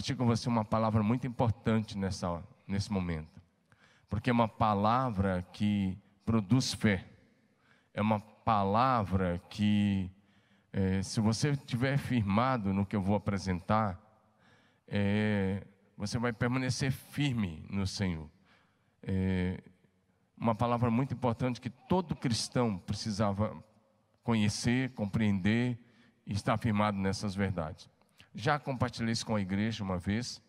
compartilho com você uma palavra muito importante nessa, nesse momento, porque é uma palavra que produz fé, é uma palavra que, é, se você estiver firmado no que eu vou apresentar, é, você vai permanecer firme no Senhor. É, uma palavra muito importante que todo cristão precisava conhecer, compreender e estar firmado nessas verdades. Já compartilhei isso com a igreja uma vez,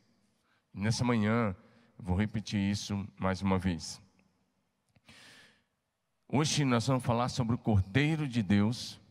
nessa manhã vou repetir isso mais uma vez. Hoje nós vamos falar sobre o Cordeiro de Deus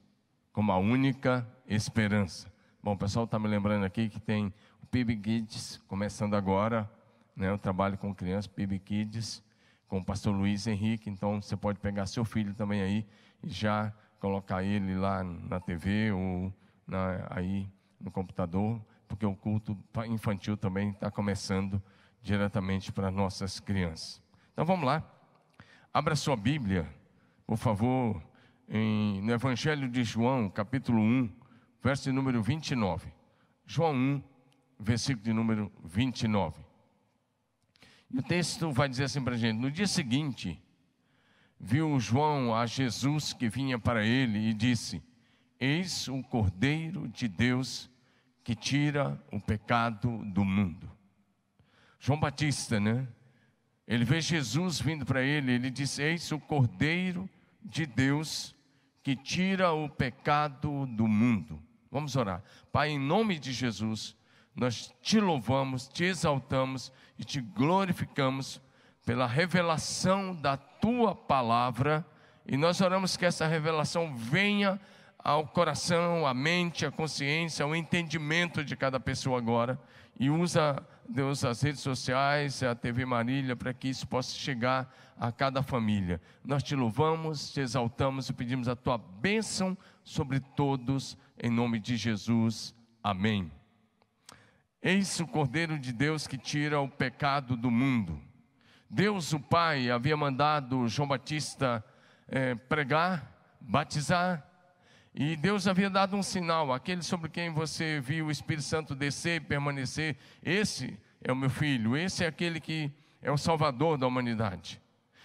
como a única esperança. Bom, o pessoal está me lembrando aqui que tem o PIB Kids começando agora, né? Eu trabalho com crianças, PIB Kids, com o pastor Luiz Henrique, então você pode pegar seu filho também aí e já colocar ele lá na TV ou na, aí no computador, porque o culto infantil também está começando diretamente para nossas crianças. Então vamos lá. Abra sua Bíblia por favor, em, no Evangelho de João, capítulo 1, verso de número 29. João 1, versículo de número 29. E o texto vai dizer assim para a gente: No dia seguinte, viu João a Jesus que vinha para ele e disse: Eis o Cordeiro de Deus que tira o pecado do mundo. João Batista, né? Ele vê Jesus vindo para ele, ele diz: Eis o Cordeiro de Deus que tira o pecado do mundo. Vamos orar. Pai, em nome de Jesus, nós te louvamos, te exaltamos e te glorificamos pela revelação da tua palavra. E nós oramos que essa revelação venha ao coração, à mente, à consciência, ao entendimento de cada pessoa agora. E usa, Deus, as redes sociais, a TV Marília, para que isso possa chegar a cada família. Nós te louvamos, te exaltamos e pedimos a tua bênção sobre todos, em nome de Jesus. Amém. Eis o Cordeiro de Deus que tira o pecado do mundo. Deus, o Pai, havia mandado João Batista é, pregar, batizar, e Deus havia dado um sinal: aquele sobre quem você viu o Espírito Santo descer e permanecer, esse é o meu filho, esse é aquele que é o Salvador da humanidade.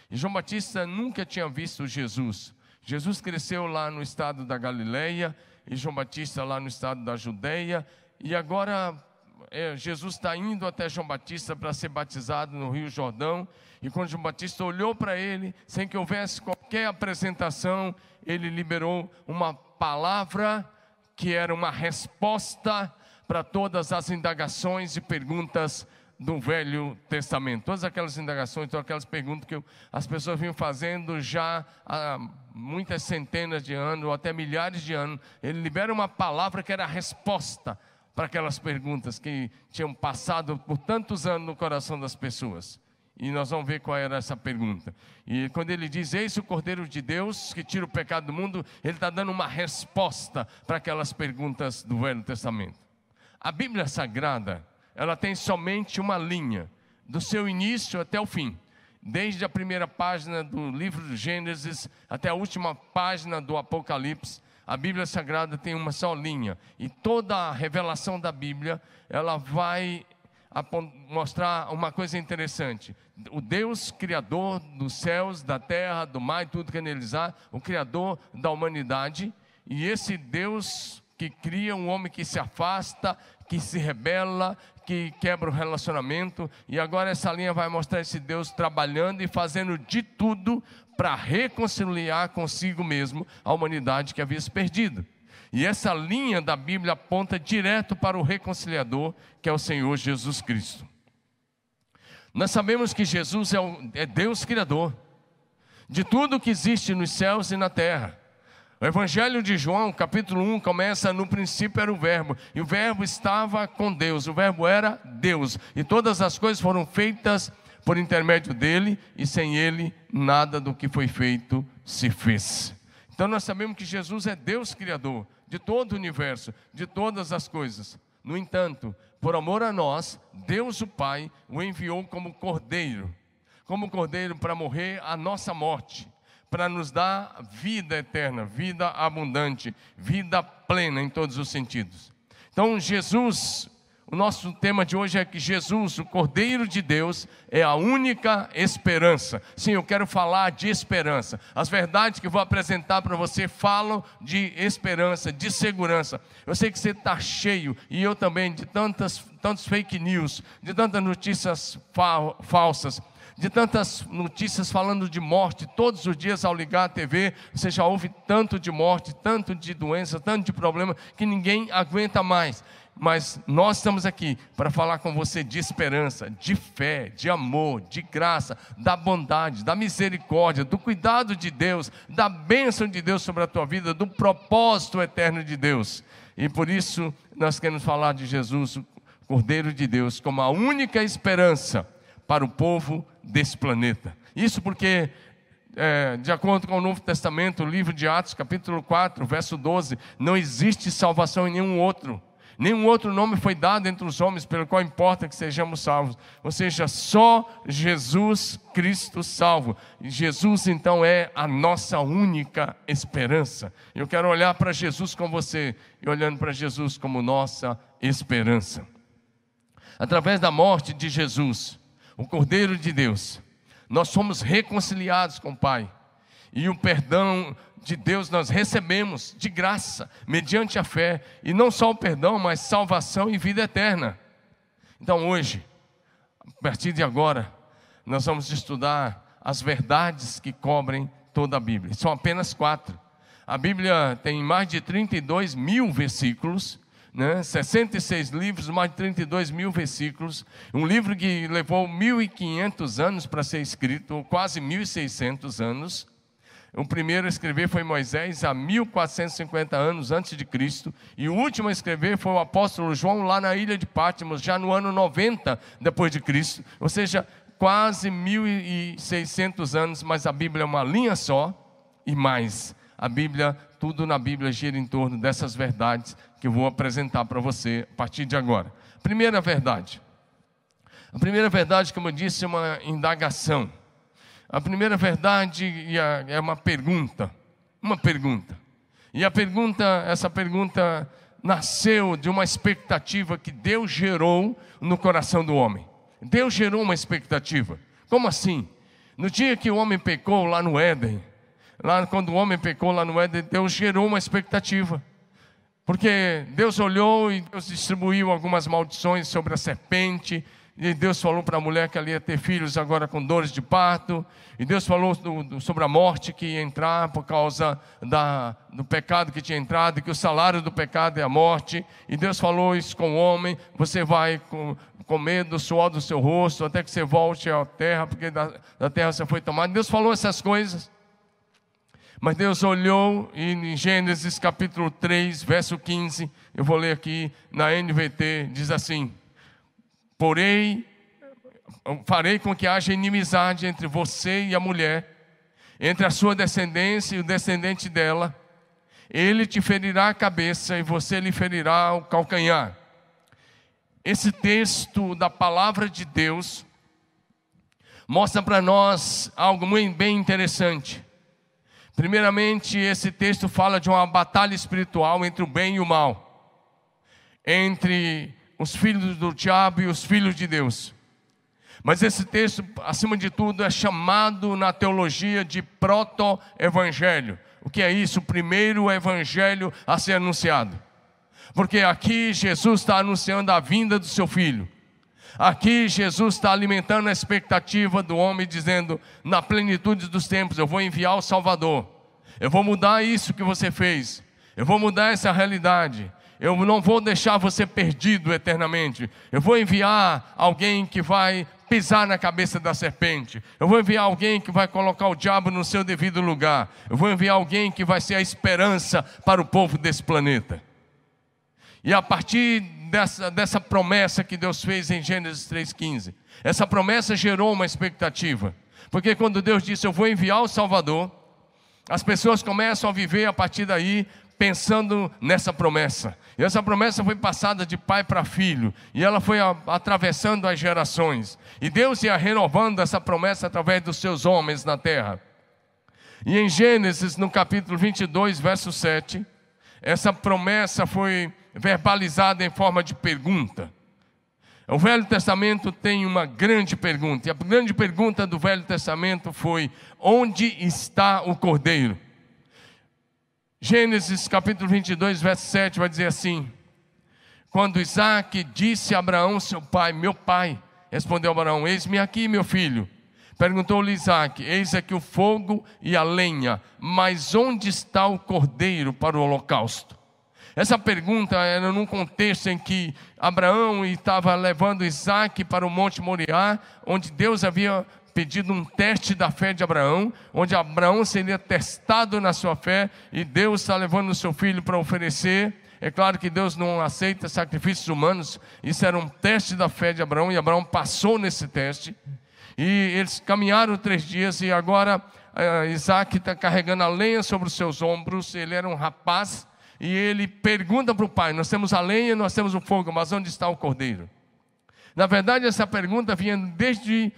E João Batista nunca tinha visto Jesus. Jesus cresceu lá no estado da Galileia, e João Batista lá no estado da Judéia, e agora é, Jesus está indo até João Batista para ser batizado no Rio Jordão, e quando João Batista olhou para ele, sem que houvesse qualquer apresentação, ele liberou uma palavra que era uma resposta para todas as indagações e perguntas do Velho Testamento. Todas aquelas indagações, todas aquelas perguntas que as pessoas vinham fazendo já há muitas centenas de anos, ou até milhares de anos. Ele libera uma palavra que era a resposta para aquelas perguntas que tinham passado por tantos anos no coração das pessoas. E nós vamos ver qual era essa pergunta. E quando ele diz, eis o Cordeiro de Deus que tira o pecado do mundo, ele está dando uma resposta para aquelas perguntas do Velho Testamento. A Bíblia Sagrada, ela tem somente uma linha, do seu início até o fim. Desde a primeira página do livro do Gênesis até a última página do Apocalipse, a Bíblia Sagrada tem uma só linha. E toda a revelação da Bíblia, ela vai mostrar uma coisa interessante. O Deus criador dos céus, da terra, do mar e tudo que neles há, o criador da humanidade, e esse Deus que cria um homem que se afasta, que se rebela, que quebra o relacionamento, e agora essa linha vai mostrar esse Deus trabalhando e fazendo de tudo para reconciliar consigo mesmo a humanidade que havia se perdido. E essa linha da Bíblia aponta direto para o reconciliador, que é o Senhor Jesus Cristo. Nós sabemos que Jesus é, o, é Deus Criador de tudo que existe nos céus e na terra. O Evangelho de João, capítulo 1, começa no princípio era o Verbo, e o Verbo estava com Deus, o Verbo era Deus, e todas as coisas foram feitas por intermédio dele, e sem ele nada do que foi feito se fez. Então nós sabemos que Jesus é Deus Criador, de todo o universo, de todas as coisas. No entanto, por amor a nós, Deus o Pai o enviou como cordeiro, como cordeiro para morrer a nossa morte, para nos dar vida eterna, vida abundante, vida plena em todos os sentidos. Então, Jesus, o nosso tema de hoje é que Jesus, o Cordeiro de Deus, é a única esperança. Sim, eu quero falar de esperança. As verdades que vou apresentar para você falam de esperança, de segurança. Eu sei que você está cheio, e eu também, de tantas, tantos fake news, de tantas notícias fa falsas de tantas notícias falando de morte, todos os dias ao ligar a TV, você já ouve tanto de morte, tanto de doença, tanto de problema, que ninguém aguenta mais mas nós estamos aqui para falar com você de esperança, de fé, de amor, de graça, da bondade, da misericórdia, do cuidado de Deus, da bênção de Deus sobre a tua vida, do propósito eterno de Deus. E por isso nós queremos falar de Jesus, o Cordeiro de Deus, como a única esperança para o povo desse planeta. Isso porque é, de acordo com o Novo Testamento, o livro de Atos, capítulo 4, verso 12, não existe salvação em nenhum outro. Nenhum outro nome foi dado entre os homens pelo qual importa que sejamos salvos. Ou seja, só Jesus Cristo salvo. E Jesus então é a nossa única esperança. Eu quero olhar para Jesus com você e olhando para Jesus como nossa esperança. Através da morte de Jesus, o Cordeiro de Deus, nós somos reconciliados com o Pai. E o perdão de Deus nós recebemos de graça, mediante a fé, e não só o perdão, mas salvação e vida eterna. Então hoje, a partir de agora, nós vamos estudar as verdades que cobrem toda a Bíblia. São apenas quatro. A Bíblia tem mais de 32 mil versículos, né? 66 livros, mais de 32 mil versículos. Um livro que levou 1.500 anos para ser escrito, quase 1.600 anos. O primeiro a escrever foi Moisés, há 1450 anos antes de Cristo, e o último a escrever foi o apóstolo João, lá na ilha de Patmos, já no ano 90 depois de Cristo, ou seja, quase 1600 anos, mas a Bíblia é uma linha só e mais. A Bíblia, tudo na Bíblia gira em torno dessas verdades que eu vou apresentar para você a partir de agora. Primeira verdade. A primeira verdade, como eu disse, é uma indagação. A primeira verdade é uma pergunta, uma pergunta. E a pergunta, essa pergunta nasceu de uma expectativa que Deus gerou no coração do homem. Deus gerou uma expectativa. Como assim? No dia que o homem pecou lá no Éden, lá quando o homem pecou lá no Éden, Deus gerou uma expectativa. Porque Deus olhou e Deus distribuiu algumas maldições sobre a serpente, e Deus falou para a mulher que ela ia ter filhos agora com dores de parto. E Deus falou do, do, sobre a morte que ia entrar por causa da, do pecado que tinha entrado, que o salário do pecado é a morte. E Deus falou isso com o homem: você vai com, comer do suor do seu rosto até que você volte à terra, porque da, da terra você foi tomado. Deus falou essas coisas. Mas Deus olhou e em Gênesis capítulo 3, verso 15, eu vou ler aqui na NVT, diz assim: Porém, farei com que haja inimizade entre você e a mulher, entre a sua descendência e o descendente dela. Ele te ferirá a cabeça e você lhe ferirá o calcanhar. Esse texto da palavra de Deus mostra para nós algo muito bem interessante. Primeiramente, esse texto fala de uma batalha espiritual entre o bem e o mal, entre os filhos do diabo e os filhos de Deus. Mas esse texto, acima de tudo, é chamado na teologia de proto-evangelho. O que é isso? O primeiro evangelho a ser anunciado. Porque aqui Jesus está anunciando a vinda do seu filho. Aqui Jesus está alimentando a expectativa do homem, dizendo: na plenitude dos tempos, eu vou enviar o Salvador. Eu vou mudar isso que você fez. Eu vou mudar essa realidade. Eu não vou deixar você perdido eternamente. Eu vou enviar alguém que vai pisar na cabeça da serpente. Eu vou enviar alguém que vai colocar o diabo no seu devido lugar. Eu vou enviar alguém que vai ser a esperança para o povo desse planeta. E a partir dessa, dessa promessa que Deus fez em Gênesis 3,15, essa promessa gerou uma expectativa. Porque quando Deus disse: Eu vou enviar o Salvador, as pessoas começam a viver a partir daí pensando nessa promessa. E essa promessa foi passada de pai para filho, e ela foi a, atravessando as gerações. E Deus ia renovando essa promessa através dos seus homens na terra. E em Gênesis, no capítulo 22, verso 7, essa promessa foi verbalizada em forma de pergunta. O Velho Testamento tem uma grande pergunta, e a grande pergunta do Velho Testamento foi: onde está o cordeiro? Gênesis capítulo 22, verso 7 vai dizer assim: Quando Isaac disse a Abraão, seu pai, meu pai, respondeu Abraão: Eis-me aqui, meu filho. Perguntou-lhe Isaac: Eis aqui o fogo e a lenha, mas onde está o cordeiro para o holocausto? Essa pergunta era num contexto em que Abraão estava levando Isaac para o Monte Moriá, onde Deus havia pedido um teste da fé de Abraão, onde Abraão seria testado na sua fé e Deus está levando o seu filho para oferecer. É claro que Deus não aceita sacrifícios humanos, isso era um teste da fé de Abraão e Abraão passou nesse teste. E eles caminharam três dias e agora uh, Isaac está carregando a lenha sobre os seus ombros. Ele era um rapaz e ele pergunta para o pai: Nós temos a lenha, nós temos o fogo, mas onde está o cordeiro? Na verdade, essa pergunta vinha desde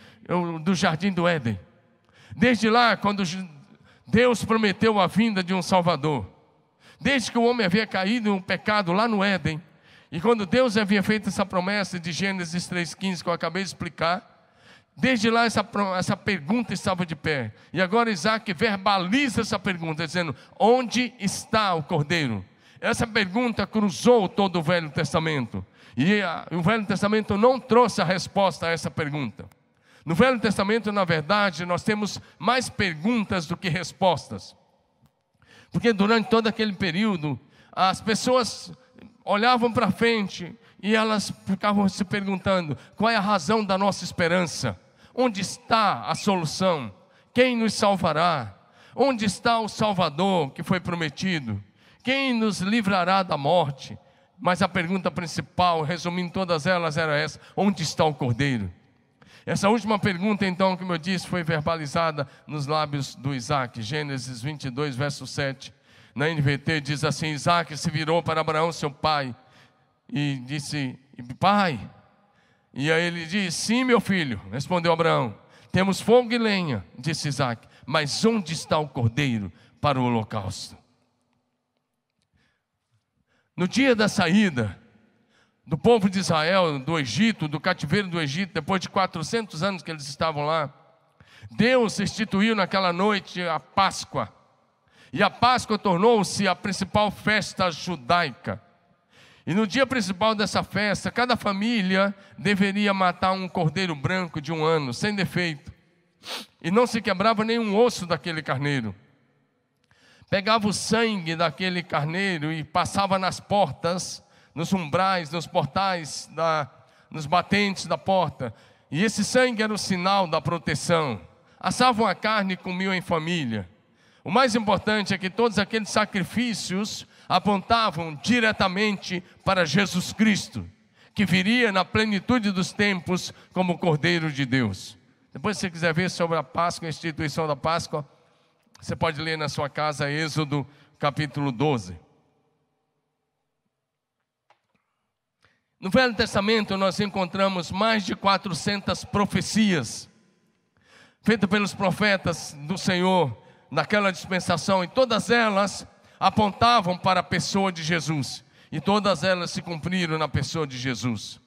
do jardim do Éden. Desde lá, quando Deus prometeu a vinda de um Salvador. Desde que o homem havia caído no pecado lá no Éden. E quando Deus havia feito essa promessa de Gênesis 3,15, que eu acabei de explicar, Desde lá essa, essa pergunta estava de pé. E agora Isaac verbaliza essa pergunta, dizendo: Onde está o cordeiro? Essa pergunta cruzou todo o Velho Testamento. E a, o Velho Testamento não trouxe a resposta a essa pergunta. No Velho Testamento, na verdade, nós temos mais perguntas do que respostas. Porque durante todo aquele período, as pessoas olhavam para frente e elas ficavam se perguntando: qual é a razão da nossa esperança? Onde está a solução? Quem nos salvará? Onde está o Salvador que foi prometido? Quem nos livrará da morte? Mas a pergunta principal, resumindo todas elas, era essa: onde está o Cordeiro? Essa última pergunta, então, como eu disse, foi verbalizada nos lábios do Isaac, Gênesis 22, verso 7. Na NVT diz assim: Isaac se virou para Abraão, seu pai, e disse: Pai, e aí ele diz: Sim, meu filho, respondeu Abraão. Temos fogo e lenha, disse Isaac, mas onde está o cordeiro para o holocausto? No dia da saída do povo de Israel, do Egito, do cativeiro do Egito, depois de 400 anos que eles estavam lá, Deus instituiu naquela noite a Páscoa. E a Páscoa tornou-se a principal festa judaica. E no dia principal dessa festa, cada família deveria matar um cordeiro branco de um ano, sem defeito. E não se quebrava nenhum osso daquele carneiro. Pegava o sangue daquele carneiro e passava nas portas, nos umbrais, nos portais, da, nos batentes da porta. E esse sangue era o sinal da proteção. Assavam a carne e comiam em família. O mais importante é que todos aqueles sacrifícios apontavam diretamente para Jesus Cristo, que viria na plenitude dos tempos como Cordeiro de Deus. Depois, se você quiser ver sobre a Páscoa, a instituição da Páscoa, você pode ler na sua casa Êxodo capítulo 12. No Velho Testamento nós encontramos mais de 400 profecias feitas pelos profetas do Senhor naquela dispensação, e todas elas apontavam para a pessoa de Jesus, e todas elas se cumpriram na pessoa de Jesus.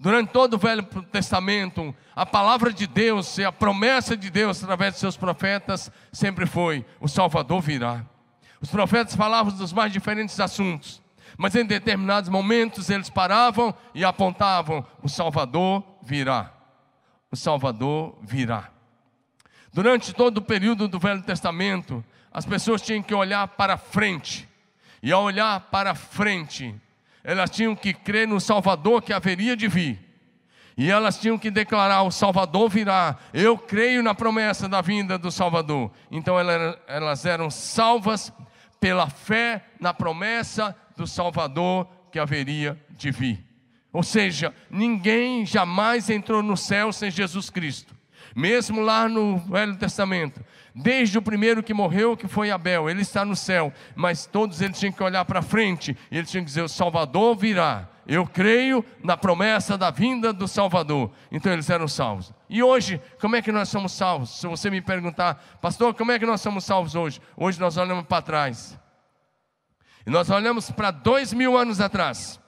Durante todo o Velho Testamento, a palavra de Deus e a promessa de Deus através de seus profetas sempre foi: o Salvador virá. Os profetas falavam dos mais diferentes assuntos, mas em determinados momentos eles paravam e apontavam: o Salvador virá. O Salvador virá. Durante todo o período do Velho Testamento, as pessoas tinham que olhar para frente. E ao olhar para frente, elas tinham que crer no Salvador que haveria de vir. E elas tinham que declarar: o Salvador virá. Eu creio na promessa da vinda do Salvador. Então elas eram salvas pela fé na promessa do Salvador que haveria de vir. Ou seja, ninguém jamais entrou no céu sem Jesus Cristo. Mesmo lá no Velho Testamento, desde o primeiro que morreu, que foi Abel, ele está no céu, mas todos eles tinham que olhar para frente, e eles tinham que dizer: O Salvador virá. Eu creio na promessa da vinda do Salvador. Então eles eram salvos. E hoje, como é que nós somos salvos? Se você me perguntar, pastor, como é que nós somos salvos hoje? Hoje nós olhamos para trás. E nós olhamos para dois mil anos atrás.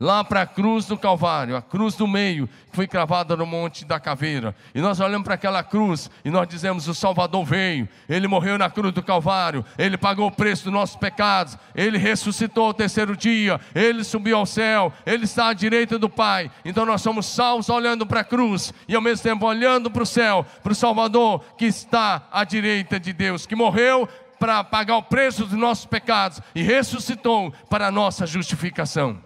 lá para a cruz do Calvário, a cruz do meio, que foi cravada no Monte da Caveira. E nós olhamos para aquela cruz e nós dizemos: O Salvador veio, ele morreu na cruz do Calvário, ele pagou o preço dos nossos pecados, ele ressuscitou ao terceiro dia, ele subiu ao céu, ele está à direita do Pai. Então nós somos salvos olhando para a cruz e ao mesmo tempo olhando para o céu, para o Salvador que está à direita de Deus, que morreu para pagar o preço dos nossos pecados e ressuscitou para a nossa justificação.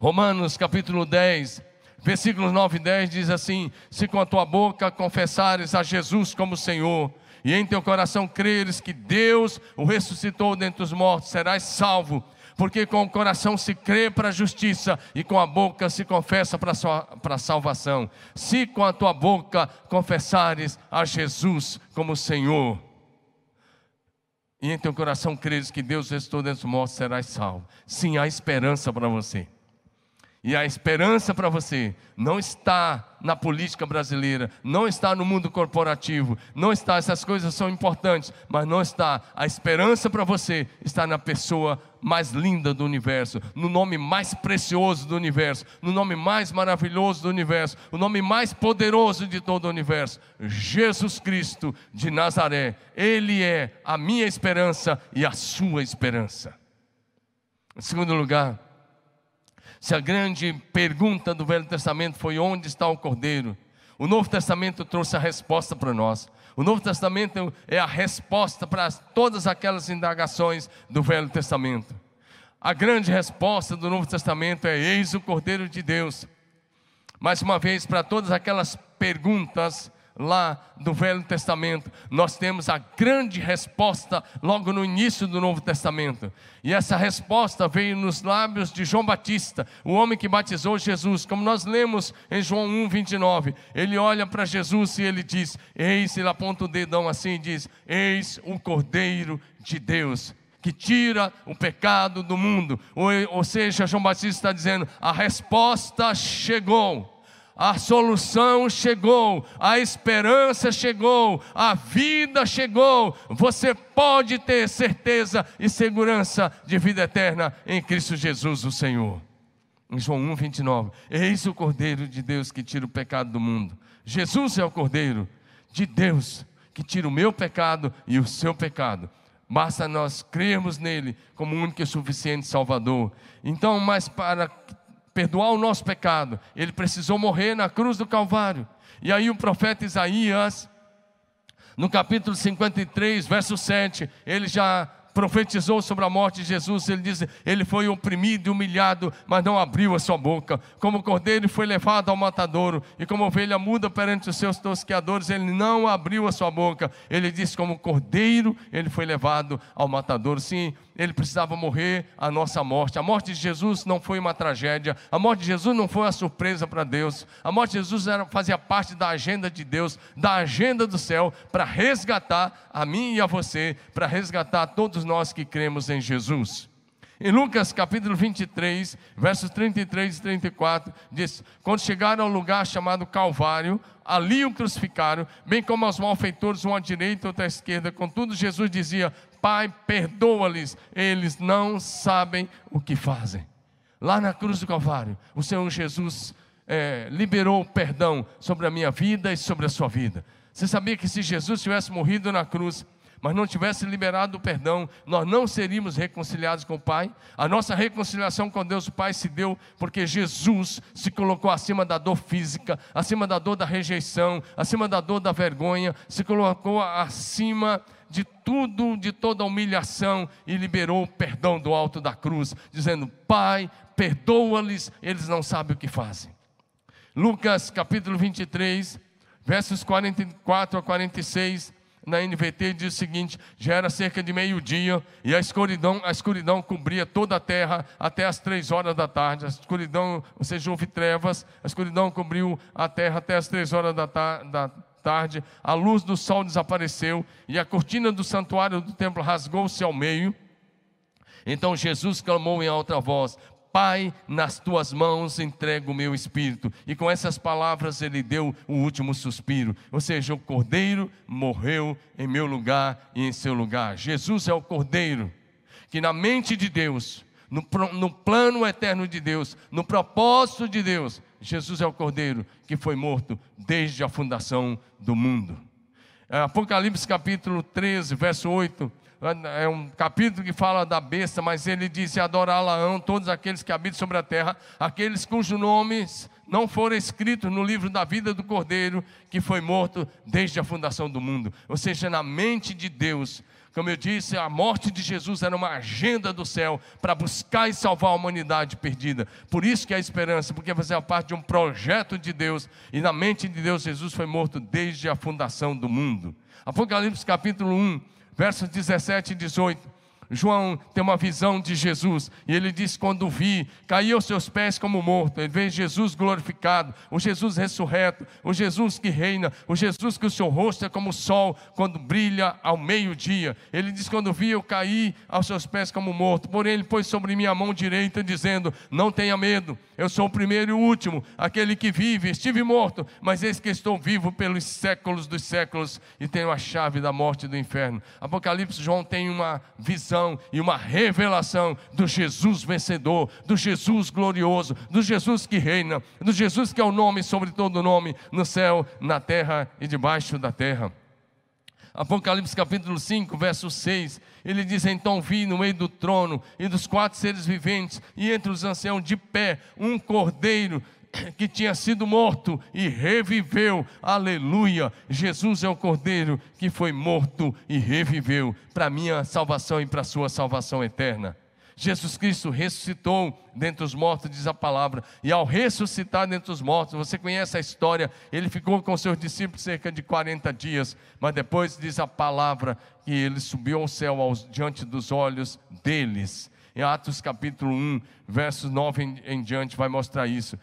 Romanos capítulo 10, versículos 9 e 10 diz assim: Se com a tua boca confessares a Jesus como Senhor, e em teu coração creres que Deus o ressuscitou dentre os mortos, serás salvo. Porque com o coração se crê para a justiça e com a boca se confessa para a salvação. Se com a tua boca confessares a Jesus como Senhor, e em teu coração creres que Deus ressuscitou dentre os mortos, serás salvo. Sim, há esperança para você. E a esperança para você não está na política brasileira, não está no mundo corporativo, não está, essas coisas são importantes, mas não está. A esperança para você está na pessoa mais linda do universo, no nome mais precioso do universo, no nome mais maravilhoso do universo, o nome mais poderoso de todo o universo, Jesus Cristo de Nazaré. Ele é a minha esperança e a sua esperança. Em segundo lugar, se a grande pergunta do Velho Testamento foi onde está o Cordeiro, o Novo Testamento trouxe a resposta para nós. O Novo Testamento é a resposta para todas aquelas indagações do Velho Testamento. A grande resposta do Novo Testamento é: Eis o Cordeiro de Deus. Mais uma vez, para todas aquelas perguntas lá do Velho Testamento, nós temos a grande resposta logo no início do Novo Testamento. E essa resposta veio nos lábios de João Batista, o homem que batizou Jesus, como nós lemos em João 1, 29. Ele olha para Jesus e ele diz: Eis, ele aponta o dedão assim e diz: Eis o Cordeiro de Deus que tira o pecado do mundo. Ou, ou seja, João Batista está dizendo: a resposta chegou a solução chegou, a esperança chegou, a vida chegou. Você pode ter certeza e segurança de vida eterna em Cristo Jesus, o Senhor. Em João 1, 29. Eis o Cordeiro de Deus que tira o pecado do mundo. Jesus é o Cordeiro de Deus que tira o meu pecado e o seu pecado. Basta nós crermos nele como único e suficiente Salvador. Então, mas para perdoar o nosso pecado, ele precisou morrer na cruz do Calvário. E aí o profeta Isaías, no capítulo 53, verso 7, ele já profetizou sobre a morte de Jesus, ele diz: Ele foi oprimido e humilhado, mas não abriu a sua boca. Como cordeiro foi levado ao matadouro, e como ovelha muda perante os seus tosqueadores, ele não abriu a sua boca. Ele diz: Como cordeiro, ele foi levado ao matadouro. Sim, ele precisava morrer a nossa morte. A morte de Jesus não foi uma tragédia, a morte de Jesus não foi uma surpresa para Deus. A morte de Jesus era, fazia parte da agenda de Deus, da agenda do céu, para resgatar a mim e a você, para resgatar todos nós que cremos em Jesus. Em Lucas capítulo 23, versos 33 e 34, diz: Quando chegaram ao lugar chamado Calvário, ali o crucificaram, bem como aos malfeitores, um à direita e outro à esquerda. Contudo, Jesus dizia: Pai, perdoa-lhes, eles não sabem o que fazem. Lá na cruz do Calvário, o Senhor Jesus é, liberou perdão sobre a minha vida e sobre a sua vida. Você sabia que se Jesus tivesse morrido na cruz, mas não tivesse liberado o perdão, nós não seríamos reconciliados com o Pai. A nossa reconciliação com Deus o Pai se deu porque Jesus se colocou acima da dor física, acima da dor da rejeição, acima da dor da vergonha, se colocou acima de tudo, de toda humilhação e liberou o perdão do alto da cruz, dizendo: Pai, perdoa-lhes, eles não sabem o que fazem. Lucas capítulo 23, versos 44 a 46 na NVT diz o seguinte: já era cerca de meio-dia e a escuridão, a escuridão cobria toda a terra até as três horas da tarde. A escuridão, ou seja, houve trevas, a escuridão cobriu a terra até as três horas da, da tarde. A luz do sol desapareceu e a cortina do santuário do templo rasgou-se ao meio. Então Jesus clamou em alta voz: Pai, nas tuas mãos entrego o meu espírito. E com essas palavras ele deu o último suspiro. Ou seja, o cordeiro morreu em meu lugar e em seu lugar. Jesus é o cordeiro que, na mente de Deus, no, no plano eterno de Deus, no propósito de Deus. Jesus é o Cordeiro que foi morto desde a fundação do mundo. É, Apocalipse capítulo 13, verso 8, é um capítulo que fala da besta, mas ele diz: Adorá-la-ão todos aqueles que habitam sobre a terra, aqueles cujos nomes não foram escritos no livro da vida do Cordeiro, que foi morto desde a fundação do mundo. Ou seja, na mente de Deus, como eu disse, a morte de Jesus era uma agenda do céu para buscar e salvar a humanidade perdida. Por isso que há esperança, porque é parte de um projeto de Deus, e na mente de Deus, Jesus foi morto desde a fundação do mundo. Apocalipse capítulo 1, versos 17 e 18. João tem uma visão de Jesus e ele diz: Quando vi, caí aos seus pés como morto. Ele vê Jesus glorificado, o Jesus ressurreto, o Jesus que reina, o Jesus que o seu rosto é como o sol quando brilha ao meio-dia. Ele diz: Quando vi, eu caí aos seus pés como morto. Porém, ele pôs sobre mim a mão direita, dizendo: Não tenha medo, eu sou o primeiro e o último, aquele que vive. Estive morto, mas eis que estou vivo pelos séculos dos séculos e tenho a chave da morte e do inferno. Apocalipse, João tem uma visão e uma revelação do Jesus vencedor, do Jesus glorioso, do Jesus que reina, do Jesus que é o nome sobre todo nome, no céu, na terra e debaixo da terra. Apocalipse capítulo 5, verso 6, ele diz: Então vi no meio do trono e dos quatro seres viventes, e entre os anciãos de pé, um cordeiro que tinha sido morto e reviveu. Aleluia! Jesus é o Cordeiro que foi morto e reviveu para minha salvação e para sua salvação eterna. Jesus Cristo ressuscitou dentre os mortos, diz a palavra, e ao ressuscitar dentre os mortos, você conhece a história, ele ficou com seus discípulos cerca de 40 dias, mas depois diz a palavra que ele subiu ao céu aos, diante dos olhos deles. Em Atos capítulo 1, versos 9 em, em diante, vai mostrar isso.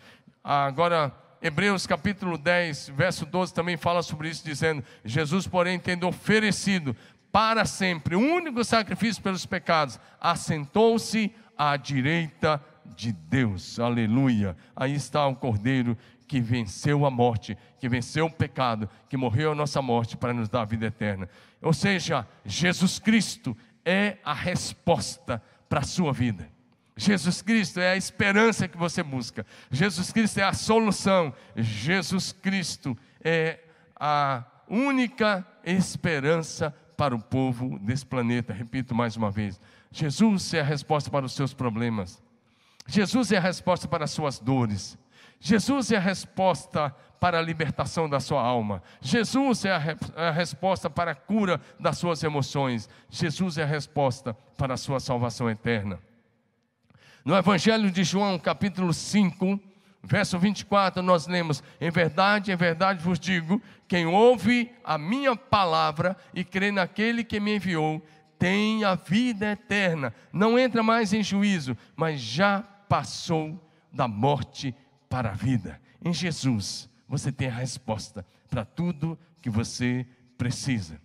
Agora, Hebreus capítulo 10, verso 12 também fala sobre isso, dizendo: Jesus, porém, tendo oferecido para sempre o único sacrifício pelos pecados, assentou-se à direita de Deus. Aleluia. Aí está o Cordeiro que venceu a morte, que venceu o pecado, que morreu a nossa morte para nos dar a vida eterna. Ou seja, Jesus Cristo é a resposta para a sua vida. Jesus Cristo é a esperança que você busca. Jesus Cristo é a solução. Jesus Cristo é a única esperança para o povo desse planeta. Repito mais uma vez: Jesus é a resposta para os seus problemas. Jesus é a resposta para as suas dores. Jesus é a resposta para a libertação da sua alma. Jesus é a, re a, resposta para a cura das suas emoções. Jesus é a resposta para a sua salvação eterna. No Evangelho de João, capítulo 5, verso 24, nós lemos: Em verdade, em verdade vos digo: quem ouve a minha palavra e crê naquele que me enviou, tem a vida eterna, não entra mais em juízo, mas já passou da morte para a vida. Em Jesus, você tem a resposta para tudo que você precisa.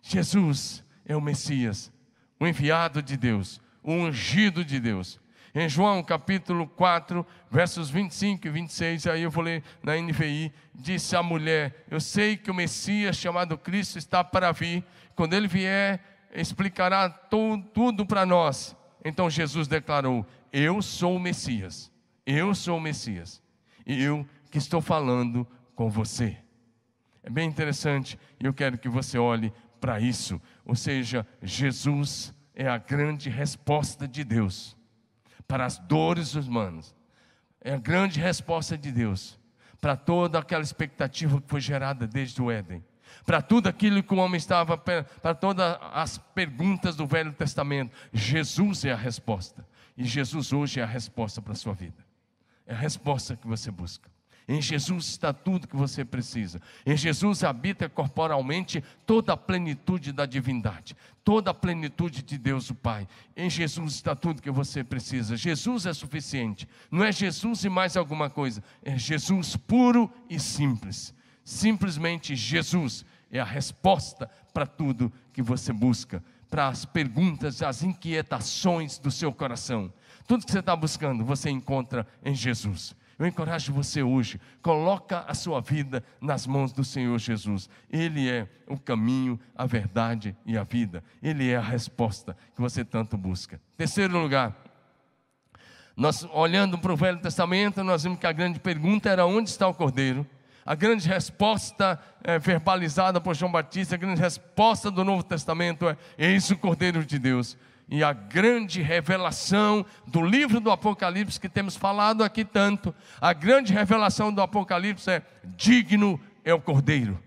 Jesus é o Messias, o enviado de Deus, o ungido de Deus. Em João capítulo 4, versos 25 e 26, aí eu vou ler na NVI, disse a mulher: Eu sei que o Messias chamado Cristo está para vir, quando ele vier, explicará tudo para nós. Então Jesus declarou: Eu sou o Messias, eu sou o Messias, e eu que estou falando com você. É bem interessante e eu quero que você olhe para isso. Ou seja, Jesus é a grande resposta de Deus para as dores humanas. É a grande resposta de Deus para toda aquela expectativa que foi gerada desde o Éden. Para tudo aquilo que o homem estava, para todas as perguntas do Velho Testamento, Jesus é a resposta. E Jesus hoje é a resposta para a sua vida. É a resposta que você busca. Em Jesus está tudo que você precisa. Em Jesus habita corporalmente toda a plenitude da divindade, toda a plenitude de Deus o Pai. Em Jesus está tudo que você precisa. Jesus é suficiente. Não é Jesus e mais alguma coisa. É Jesus puro e simples. Simplesmente Jesus é a resposta para tudo que você busca, para as perguntas, as inquietações do seu coração. Tudo que você está buscando, você encontra em Jesus. Eu encorajo você hoje, coloca a sua vida nas mãos do Senhor Jesus. Ele é o caminho, a verdade e a vida. Ele é a resposta que você tanto busca. Terceiro lugar, Nós, olhando para o Velho Testamento, nós vimos que a grande pergunta era: onde está o cordeiro? A grande resposta é, verbalizada por João Batista, a grande resposta do Novo Testamento é: eis o Cordeiro de Deus. E a grande revelação do livro do Apocalipse, que temos falado aqui tanto, a grande revelação do Apocalipse é: digno é o Cordeiro.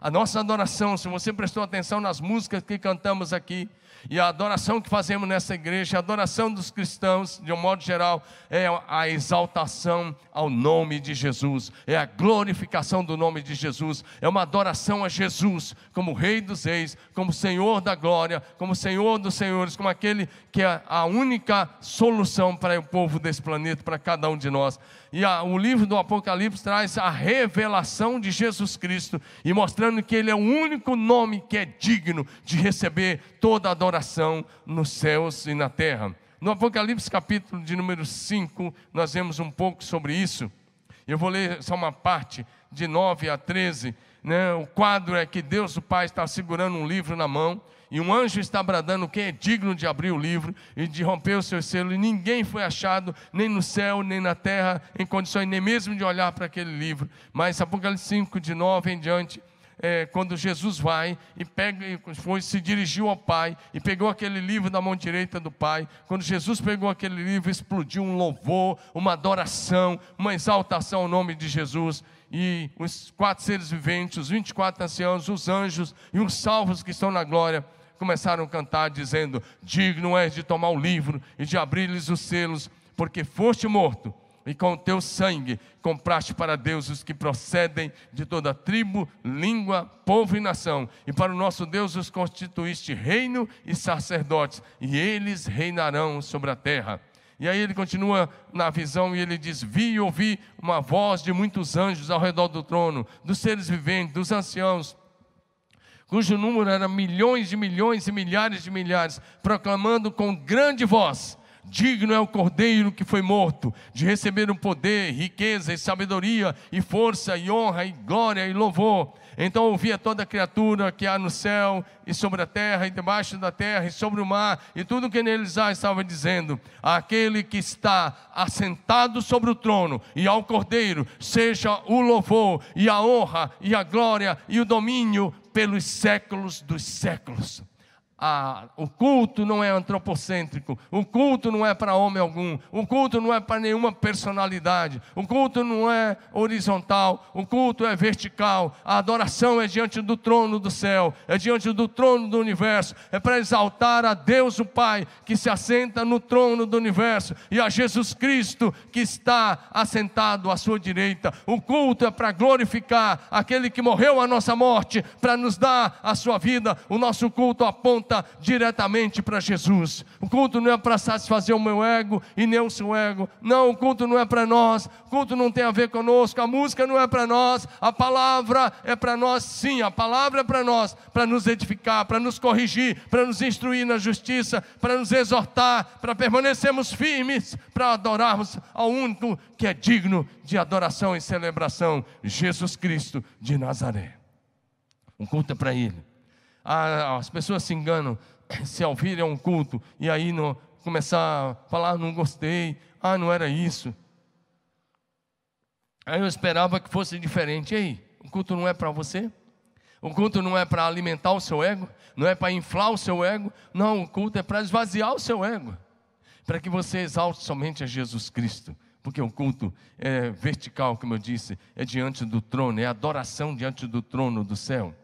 A nossa adoração, se você prestou atenção nas músicas que cantamos aqui, e a adoração que fazemos nessa igreja, a adoração dos cristãos, de um modo geral, é a exaltação ao nome de Jesus, é a glorificação do nome de Jesus, é uma adoração a Jesus, como Rei dos Reis, como Senhor da glória, como Senhor dos senhores, como aquele que é a única solução para o povo desse planeta, para cada um de nós. E a, o livro do Apocalipse traz a revelação de Jesus Cristo e mostrando que Ele é o único nome que é digno de receber toda adoração nos céus e na terra. No Apocalipse, capítulo de número 5, nós vemos um pouco sobre isso. Eu vou ler só uma parte, de 9 a 13. Né? O quadro é que Deus, o Pai, está segurando um livro na mão e um anjo está bradando quem é digno de abrir o livro e de romper o seu selo, e ninguém foi achado, nem no céu, nem na terra, em condições nem mesmo de olhar para aquele livro. Mas Apocalipse 5, de 9 em diante, é, quando Jesus vai e pega, foi, se dirigiu ao Pai e pegou aquele livro da mão direita do Pai. Quando Jesus pegou aquele livro, explodiu um louvor, uma adoração, uma exaltação ao nome de Jesus. E os quatro seres viventes, os 24 anciãos, os anjos e os salvos que estão na glória, começaram a cantar, dizendo: Digno és de tomar o livro e de abrir-lhes os selos, porque foste morto, e com o teu sangue compraste para Deus os que procedem de toda tribo, língua, povo e nação, e para o nosso Deus os constituíste reino e sacerdotes, e eles reinarão sobre a terra. E aí ele continua na visão e ele diz: Vi e ouvi uma voz de muitos anjos ao redor do trono, dos seres viventes, dos anciãos cujo número era milhões de milhões e milhares de milhares, proclamando com grande voz: Digno é o cordeiro que foi morto, de receber o poder, riqueza e sabedoria, e força, e honra, e glória, e louvor. Então ouvia toda criatura que há no céu, e sobre a terra, e debaixo da terra, e sobre o mar, e tudo que neles há, estava dizendo: Aquele que está assentado sobre o trono, e ao cordeiro, seja o louvor, e a honra, e a glória, e o domínio pelos séculos dos séculos a, o culto não é antropocêntrico, o culto não é para homem algum, o culto não é para nenhuma personalidade, o culto não é horizontal, o culto é vertical, a adoração é diante do trono do céu, é diante do trono do universo, é para exaltar a Deus o Pai que se assenta no trono do universo e a Jesus Cristo que está assentado à sua direita. O culto é para glorificar aquele que morreu a nossa morte, para nos dar a sua vida. O nosso culto aponta volta diretamente para Jesus. O culto não é para satisfazer o meu ego e nem o seu ego. Não, o culto não é para nós. O culto não tem a ver conosco. A música não é para nós. A palavra é para nós, sim. A palavra é para nós, para nos edificar, para nos corrigir, para nos instruir na justiça, para nos exortar, para permanecermos firmes, para adorarmos ao único que é digno de adoração e celebração, Jesus Cristo de Nazaré. O culto é para Ele as pessoas se enganam se ouvirem um culto e aí não, começar a falar, não gostei, ah, não era isso. Aí eu esperava que fosse diferente. E aí, o culto não é para você? O culto não é para alimentar o seu ego, não é para inflar o seu ego, não, o culto é para esvaziar o seu ego, para que você exalte somente a Jesus Cristo, porque o culto é vertical, como eu disse, é diante do trono, é adoração diante do trono do céu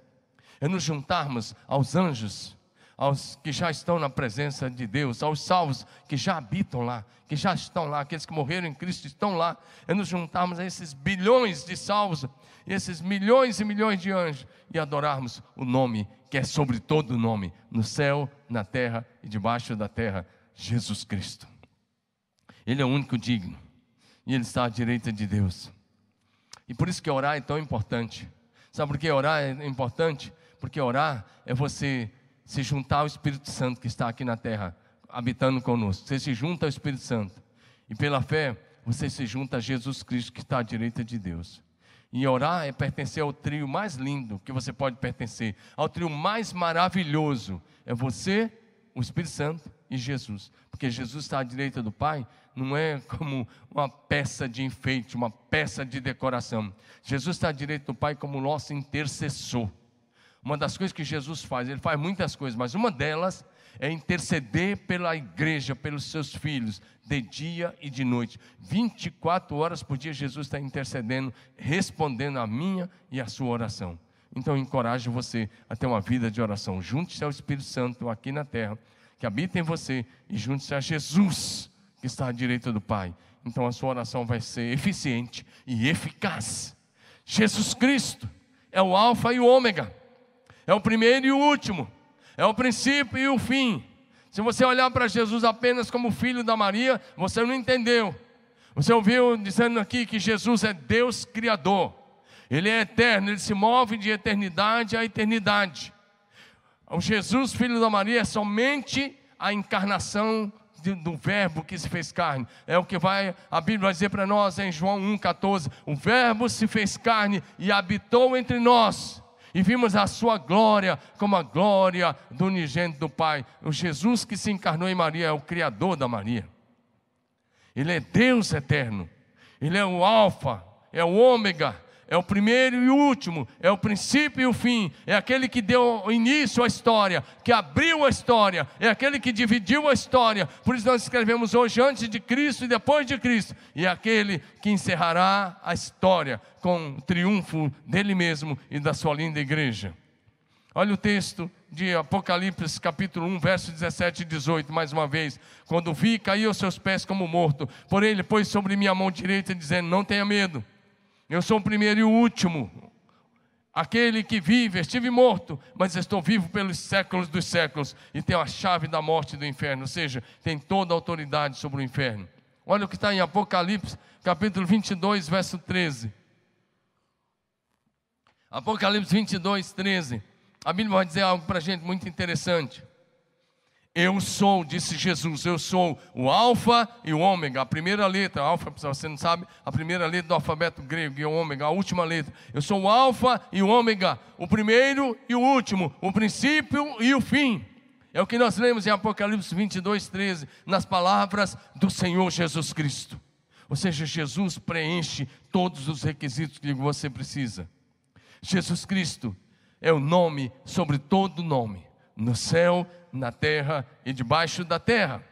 é nos juntarmos aos anjos, aos que já estão na presença de Deus, aos salvos que já habitam lá, que já estão lá, aqueles que morreram em Cristo estão lá, é nos juntarmos a esses bilhões de salvos, esses milhões e milhões de anjos e adorarmos o nome que é sobre todo nome, no céu, na terra e debaixo da terra, Jesus Cristo. Ele é o único digno e ele está à direita de Deus. E por isso que orar é tão importante. Sabe por que orar é importante? Porque orar é você se juntar ao Espírito Santo que está aqui na terra, habitando conosco. Você se junta ao Espírito Santo. E pela fé, você se junta a Jesus Cristo que está à direita de Deus. E orar é pertencer ao trio mais lindo que você pode pertencer, ao trio mais maravilhoso. É você, o Espírito Santo e Jesus. Porque Jesus está à direita do Pai, não é como uma peça de enfeite, uma peça de decoração. Jesus está à direita do Pai como nosso intercessor. Uma das coisas que Jesus faz, ele faz muitas coisas, mas uma delas é interceder pela igreja, pelos seus filhos, de dia e de noite. 24 horas por dia, Jesus está intercedendo, respondendo a minha e a sua oração. Então, encorajo você a ter uma vida de oração. Junte-se ao Espírito Santo aqui na terra, que habita em você, e junte-se a Jesus, que está à direita do Pai. Então, a sua oração vai ser eficiente e eficaz. Jesus Cristo é o Alfa e o Ômega, é o primeiro e o último, é o princípio e o fim. Se você olhar para Jesus apenas como filho da Maria, você não entendeu. Você ouviu dizendo aqui que Jesus é Deus Criador. Ele é eterno, ele se move de eternidade a eternidade. O Jesus, filho da Maria, é somente a encarnação do verbo que se fez carne. É o que vai a Bíblia vai dizer para nós em João 1,14. O verbo se fez carne e habitou entre nós e vimos a sua glória como a glória do unigênito do Pai. O Jesus que se encarnou em Maria é o Criador da Maria. Ele é Deus eterno. Ele é o Alfa, é o Ômega, é o primeiro e o último, é o princípio e o fim, é aquele que deu início à história, que abriu a história, é aquele que dividiu a história. Por isso nós escrevemos hoje antes de Cristo e depois de Cristo, e é aquele que encerrará a história com o triunfo dele mesmo e da sua linda igreja. Olha o texto de Apocalipse, capítulo 1, verso 17 e 18, mais uma vez. Quando vi, caí aos seus pés como morto. Porém, ele pôs sobre minha mão direita, dizendo: Não tenha medo. Eu sou o primeiro e o último, aquele que vive, estive morto, mas estou vivo pelos séculos dos séculos e tenho a chave da morte do inferno, ou seja, tem toda a autoridade sobre o inferno. Olha o que está em Apocalipse, capítulo 22, verso 13. Apocalipse 22, 13. A Bíblia vai dizer algo para a gente muito interessante. Eu sou, disse Jesus, eu sou o Alfa e o Ômega, a primeira letra, Alfa, se você não sabe, a primeira letra do alfabeto grego e o Ômega, a última letra. Eu sou o Alfa e o Ômega, o primeiro e o último, o princípio e o fim. É o que nós lemos em Apocalipse 22, 13, nas palavras do Senhor Jesus Cristo. Ou seja, Jesus preenche todos os requisitos que você precisa. Jesus Cristo é o nome sobre todo nome, no céu na terra e debaixo da terra.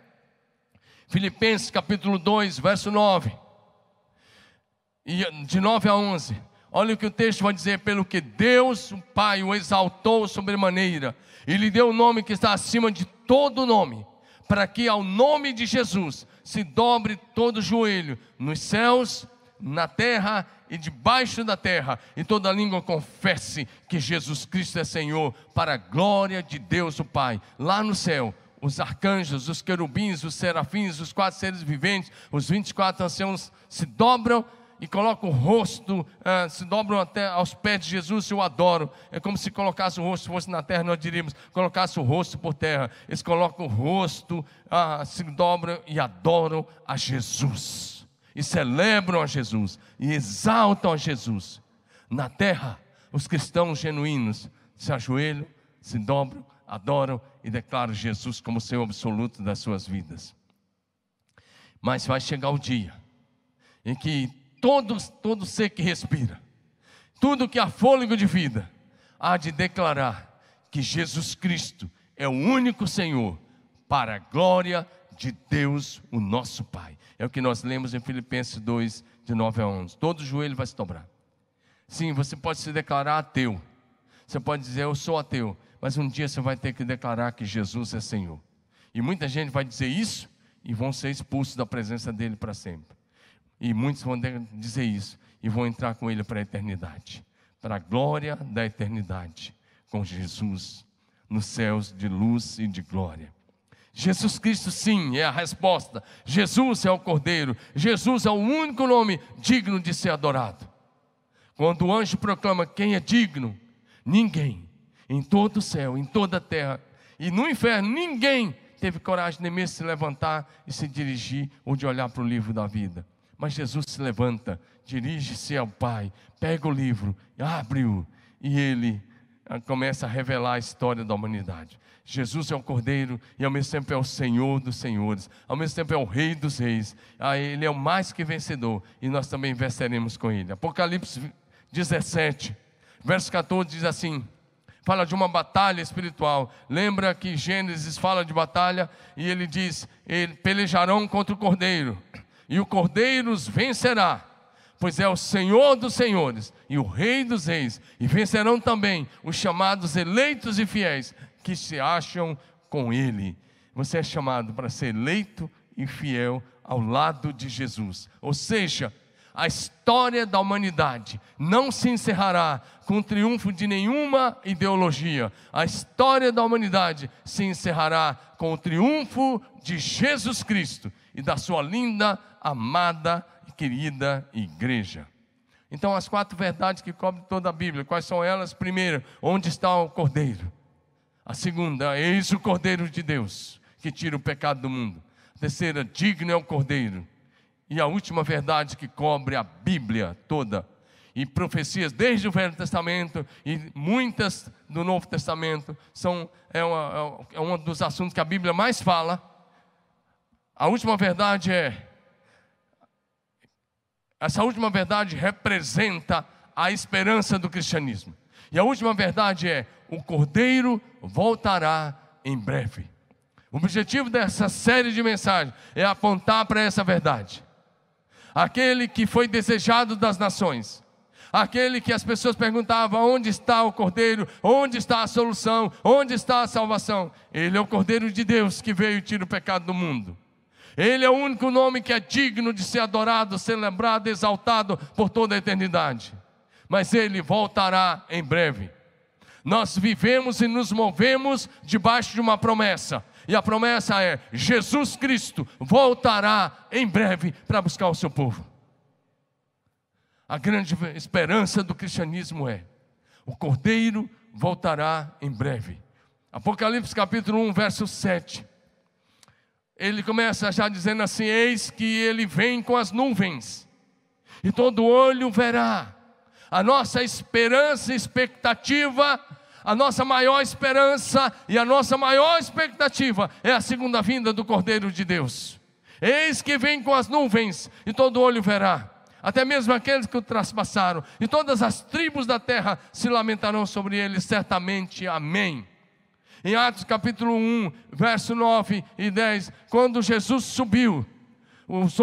Filipenses capítulo 2, verso 9. E de 9 a 11. Olha o que o texto vai dizer: pelo que Deus, o Pai, o exaltou sobremaneira, e lhe deu o nome que está acima de todo nome, para que ao nome de Jesus se dobre todo joelho, nos céus, na terra e debaixo da terra, e toda língua confesse que Jesus Cristo é Senhor, para a glória de Deus o Pai, lá no céu. Os arcanjos, os querubins, os serafins, os quatro seres viventes, os 24 anciãos se dobram e colocam o rosto, uh, se dobram até aos pés de Jesus e o adoram. É como se colocasse o rosto, fosse na terra, nós diríamos, colocasse o rosto por terra. Eles colocam o rosto, uh, se dobram e adoram a Jesus e celebram a Jesus e exaltam a Jesus. Na terra, os cristãos genuínos se ajoelham, se dobram, adoram e declaram Jesus como Senhor absoluto das suas vidas. Mas vai chegar o dia em que todos, todo ser que respira, tudo que há fôlego de vida, há de declarar que Jesus Cristo é o único Senhor para a glória de Deus, o nosso Pai. É o que nós lemos em Filipenses 2, de 9 a 11. Todo joelho vai se dobrar. Sim, você pode se declarar ateu. Você pode dizer, eu sou ateu. Mas um dia você vai ter que declarar que Jesus é Senhor. E muita gente vai dizer isso e vão ser expulsos da presença dele para sempre. E muitos vão dizer isso e vão entrar com ele para a eternidade para a glória da eternidade com Jesus nos céus de luz e de glória. Jesus Cristo, sim, é a resposta. Jesus é o Cordeiro. Jesus é o único nome digno de ser adorado. Quando o anjo proclama quem é digno, ninguém, em todo o céu, em toda a terra e no inferno, ninguém teve coragem nem mesmo de se levantar e se dirigir ou de olhar para o livro da vida. Mas Jesus se levanta, dirige-se ao Pai, pega o livro, abre-o e ele ah, começa a revelar a história da humanidade. Jesus é o Cordeiro e ao mesmo tempo é o Senhor dos Senhores, ao mesmo tempo é o Rei dos Reis. Ah, ele é o mais que vencedor e nós também venceremos com ele. Apocalipse 17, verso 14 diz assim: fala de uma batalha espiritual. Lembra que Gênesis fala de batalha e ele diz: ele pelejarão contra o Cordeiro e o Cordeiro os vencerá pois é o Senhor dos senhores e o Rei dos reis, e vencerão também os chamados eleitos e fiéis, que se acham com Ele. Você é chamado para ser eleito e fiel ao lado de Jesus. Ou seja, a história da humanidade não se encerrará com o triunfo de nenhuma ideologia. A história da humanidade se encerrará com o triunfo de Jesus Cristo e da sua linda, amada e querida igreja. Então, as quatro verdades que cobrem toda a Bíblia, quais são elas? Primeiro, onde está o Cordeiro? A segunda, eis o Cordeiro de Deus, que tira o pecado do mundo. A terceira, digno é o Cordeiro. E a última verdade que cobre a Bíblia toda. E profecias desde o Velho Testamento e muitas do Novo Testamento são é, uma, é um dos assuntos que a Bíblia mais fala. A última verdade é essa última verdade representa a esperança do cristianismo. E a última verdade é: o Cordeiro voltará em breve. O objetivo dessa série de mensagens é apontar para essa verdade. Aquele que foi desejado das nações, aquele que as pessoas perguntavam: onde está o Cordeiro? Onde está a solução? Onde está a salvação? Ele é o Cordeiro de Deus que veio e tira o pecado do mundo. Ele é o único nome que é digno de ser adorado, celebrado, exaltado por toda a eternidade. Mas ele voltará em breve. Nós vivemos e nos movemos debaixo de uma promessa. E a promessa é: Jesus Cristo voltará em breve para buscar o seu povo. A grande esperança do cristianismo é: o Cordeiro voltará em breve. Apocalipse capítulo 1, verso 7. Ele começa já dizendo assim: Eis que ele vem com as nuvens, e todo olho verá. A nossa esperança e expectativa a nossa maior esperança e a nossa maior expectativa é a segunda vinda do Cordeiro de Deus. Eis que vem com as nuvens, e todo olho verá, até mesmo aqueles que o traspassaram, e todas as tribos da terra se lamentarão sobre ele, certamente. Amém. Em Atos capítulo 1, verso 9 e 10, quando Jesus subiu, os,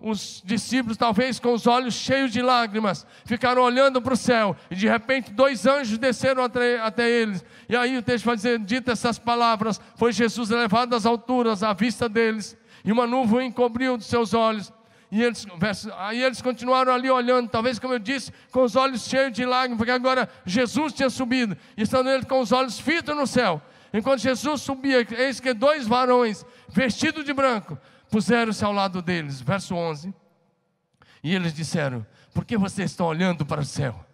os, discípulos, talvez com os olhos cheios de lágrimas, ficaram olhando para o céu, e de repente dois anjos desceram até, até eles. E aí o texto vai dizer: dita essas palavras, foi Jesus levado às alturas, à vista deles, e uma nuvem encobriu dos seus olhos. E eles, aí eles continuaram ali olhando, talvez como eu disse, com os olhos cheios de lágrimas, porque agora Jesus tinha subido, e estando eles com os olhos fitos no céu. Enquanto Jesus subia, eis que dois varões, vestidos de branco, puseram-se ao lado deles, verso 11. E eles disseram: Por que vocês estão olhando para o céu?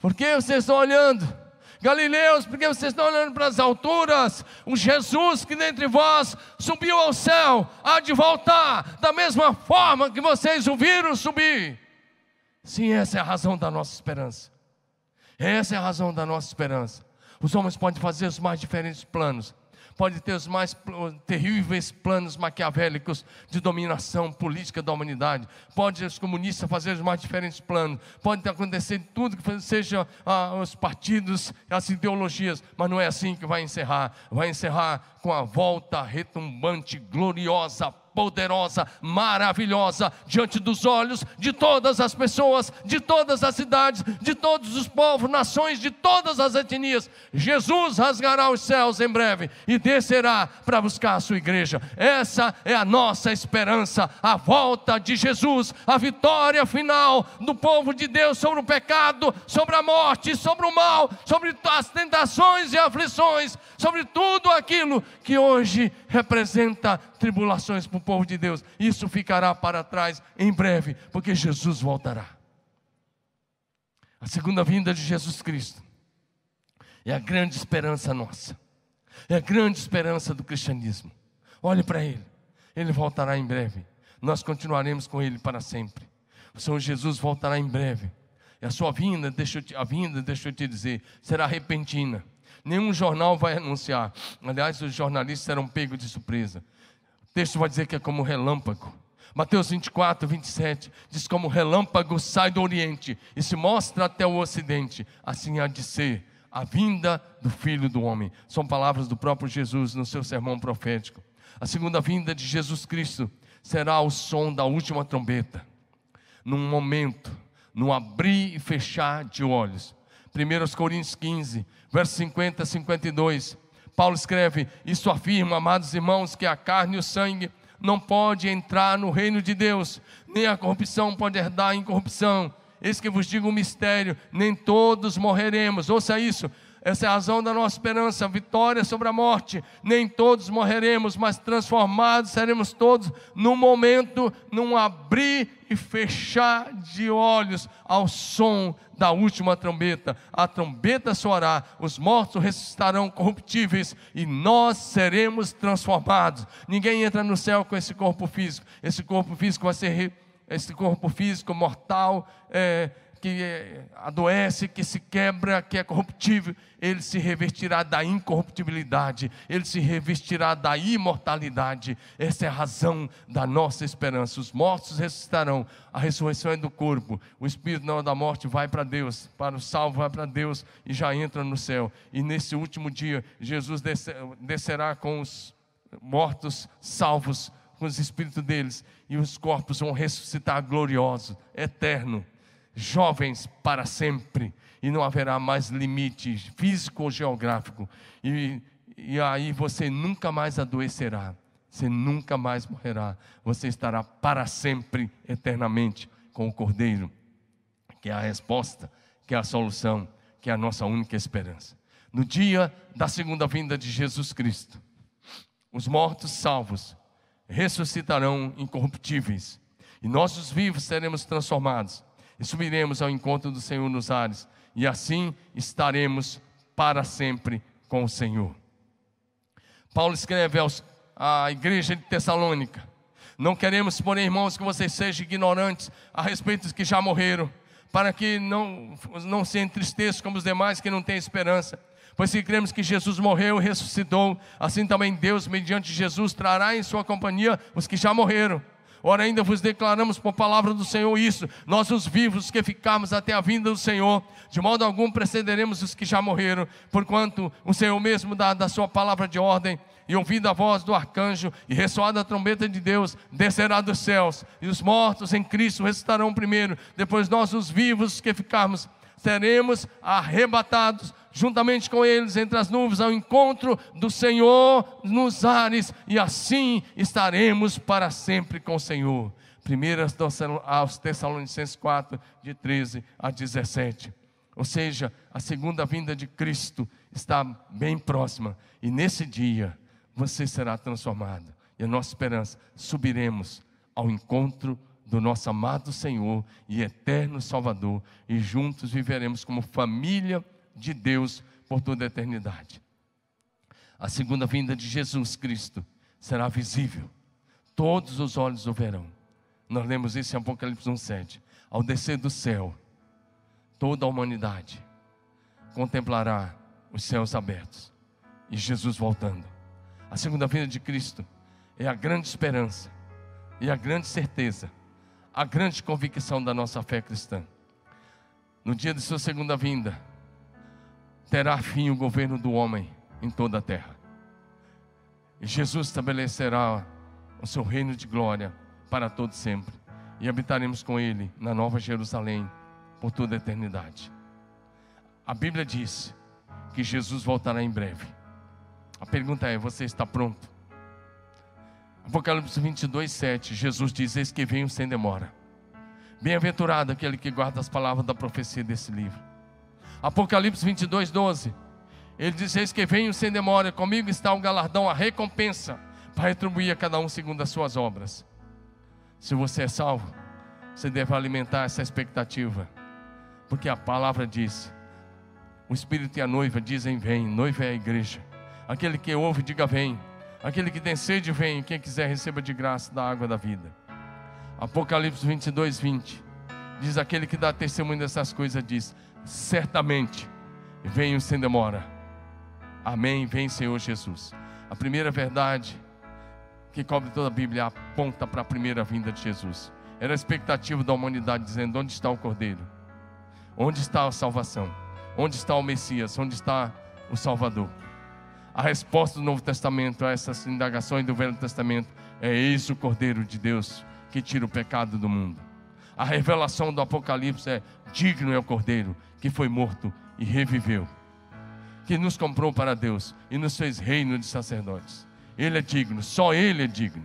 Por que vocês estão olhando? Galileus, por que vocês estão olhando para as alturas? O Jesus que dentre vós subiu ao céu, há de voltar, da mesma forma que vocês o viram subir. Sim, essa é a razão da nossa esperança. Essa é a razão da nossa esperança. Os homens podem fazer os mais diferentes planos, pode ter os mais terríveis planos maquiavélicos de dominação política da humanidade, pode os comunistas fazer os mais diferentes planos, pode acontecer tudo que seja ah, os partidos, as ideologias, mas não é assim que vai encerrar. Vai encerrar com a volta retumbante, gloriosa, poderosa, maravilhosa, diante dos olhos de todas as pessoas, de todas as cidades, de todos os povos, nações, de todas as etnias. Jesus rasgará os céus em breve e descerá para buscar a sua igreja. Essa é a nossa esperança, a volta de Jesus, a vitória final do povo de Deus sobre o pecado, sobre a morte, sobre o mal, sobre as tentações e aflições, sobre tudo aquilo que hoje representa tribulações para o povo de Deus. Isso ficará para trás em breve, porque Jesus voltará. A segunda vinda de Jesus Cristo é a grande esperança nossa, é a grande esperança do cristianismo. Olhe para Ele, Ele voltará em breve, nós continuaremos com Ele para sempre. O Senhor Jesus voltará em breve, E a sua vinda, deixa eu te, a vinda, deixa eu te dizer, será repentina. Nenhum jornal vai anunciar. Aliás, os jornalistas serão pegos de surpresa. O texto vai dizer que é como relâmpago. Mateus 24, 27 diz: Como relâmpago sai do Oriente e se mostra até o Ocidente, assim há de ser a vinda do Filho do Homem. São palavras do próprio Jesus no seu sermão profético. A segunda vinda de Jesus Cristo será o som da última trombeta, num momento, no abrir e fechar de olhos. 1 Coríntios 15, versos 50 a 52. Paulo escreve: Isso afirma, amados irmãos, que a carne e o sangue não pode entrar no reino de Deus, nem a corrupção pode herdar a incorrupção. Eis que vos digo um mistério: nem todos morreremos. Ouça isso, essa é a razão da nossa esperança, vitória sobre a morte. Nem todos morreremos, mas transformados seremos todos num momento, num abrir e fechar de olhos ao som da última trombeta. A trombeta soará, os mortos ressuscitarão corruptíveis e nós seremos transformados. Ninguém entra no céu com esse corpo físico. Esse corpo físico vai ser esse corpo físico mortal. É, que adoece, que se quebra, que é corruptível, ele se revestirá da incorruptibilidade, ele se revestirá da imortalidade. Essa é a razão da nossa esperança. Os mortos ressuscitarão, a ressurreição é do corpo, o espírito não é da morte vai para Deus, para o salvo vai para Deus e já entra no céu. E nesse último dia, Jesus descerá com os mortos salvos, com os espíritos deles, e os corpos vão ressuscitar gloriosos, eterno jovens para sempre, e não haverá mais limite físico ou geográfico, e, e aí você nunca mais adoecerá, você nunca mais morrerá, você estará para sempre, eternamente, com o Cordeiro, que é a resposta, que é a solução, que é a nossa única esperança. No dia da segunda vinda de Jesus Cristo, os mortos salvos ressuscitarão incorruptíveis, e nós, os vivos, seremos transformados e subiremos ao encontro do Senhor nos ares, e assim estaremos para sempre com o Senhor. Paulo escreve aos, à igreja de Tessalônica: Não queremos, porém, irmãos, que vocês sejam ignorantes a respeito dos que já morreram, para que não, não se entristeçam como os demais que não têm esperança. Pois se cremos que Jesus morreu e ressuscitou, assim também Deus, mediante Jesus, trará em sua companhia os que já morreram. Ora, ainda vos declaramos por palavra do Senhor isso: nós, os vivos que ficamos até a vinda do Senhor, de modo algum precederemos os que já morreram, porquanto o Senhor mesmo dá da sua palavra de ordem, e ouvida a voz do arcanjo, e ressoada a trombeta de Deus, descerá dos céus, e os mortos em Cristo ressuscitarão primeiro, depois nós, os vivos que ficarmos, seremos arrebatados juntamente com eles entre as nuvens, ao encontro do Senhor nos ares, e assim estaremos para sempre com o Senhor. 1 aos Tessalonicenses 4, de 13 a 17. Ou seja, a segunda vinda de Cristo está bem próxima, e nesse dia você será transformado. E a nossa esperança, subiremos ao encontro do nosso amado Senhor e eterno Salvador, e juntos viveremos como família de Deus por toda a eternidade. A segunda vinda de Jesus Cristo será visível, todos os olhos o verão. Nós lemos isso em Apocalipse 1,7. Ao descer do céu, toda a humanidade contemplará os céus abertos e Jesus voltando. A segunda vinda de Cristo é a grande esperança e a grande certeza, a grande convicção da nossa fé cristã. No dia de sua segunda vinda, terá fim o governo do homem em toda a terra. E Jesus estabelecerá o seu reino de glória para todo sempre. E habitaremos com ele na Nova Jerusalém por toda a eternidade. A Bíblia diz que Jesus voltará em breve. A pergunta é: você está pronto? Apocalipse 22, 7, Jesus diz: Eis que venho sem demora. Bem-aventurado aquele que guarda as palavras da profecia desse livro. Apocalipse 22, 12. Ele diz: Eis que venho sem demora, comigo está o galardão, a recompensa, para retribuir a cada um segundo as suas obras. Se você é salvo, você deve alimentar essa expectativa, porque a palavra diz: o Espírito e a noiva dizem: Vem, noiva é a igreja. Aquele que ouve, diga: Vem. Aquele que tem sede, vem. Quem quiser, receba de graça da água da vida. Apocalipse 22, 20. Diz aquele que dá testemunho dessas coisas, diz: certamente venho sem demora. Amém. Vem, Senhor Jesus. A primeira verdade que cobre toda a Bíblia aponta para a primeira vinda de Jesus. Era a expectativa da humanidade dizendo: onde está o Cordeiro? Onde está a salvação? Onde está o Messias? Onde está o Salvador? A resposta do Novo Testamento a essas indagações do Velho Testamento é isso o Cordeiro de Deus que tira o pecado do mundo. A revelação do Apocalipse é: digno é o Cordeiro que foi morto e reviveu, que nos comprou para Deus e nos fez reino de sacerdotes. Ele é digno, só Ele é digno.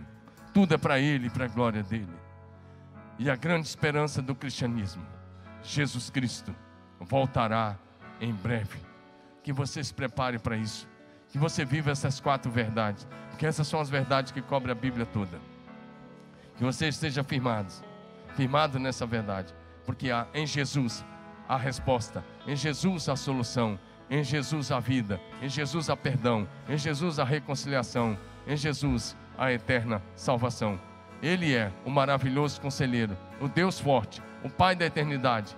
Tudo é para Ele e para a glória dele. E a grande esperança do cristianismo, Jesus Cristo voltará em breve. Que você se prepare para isso. Que você viva essas quatro verdades. Porque essas são as verdades que cobrem a Bíblia toda. Que você esteja firmado, firmado nessa verdade. Porque há em Jesus a resposta, em Jesus a solução, em Jesus a vida, em Jesus a perdão, em Jesus a reconciliação, em Jesus a eterna salvação. Ele é o maravilhoso conselheiro, o Deus forte, o Pai da eternidade,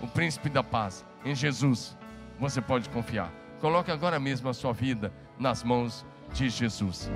o príncipe da paz. Em Jesus você pode confiar. Coloque agora mesmo a sua vida nas mãos de Jesus.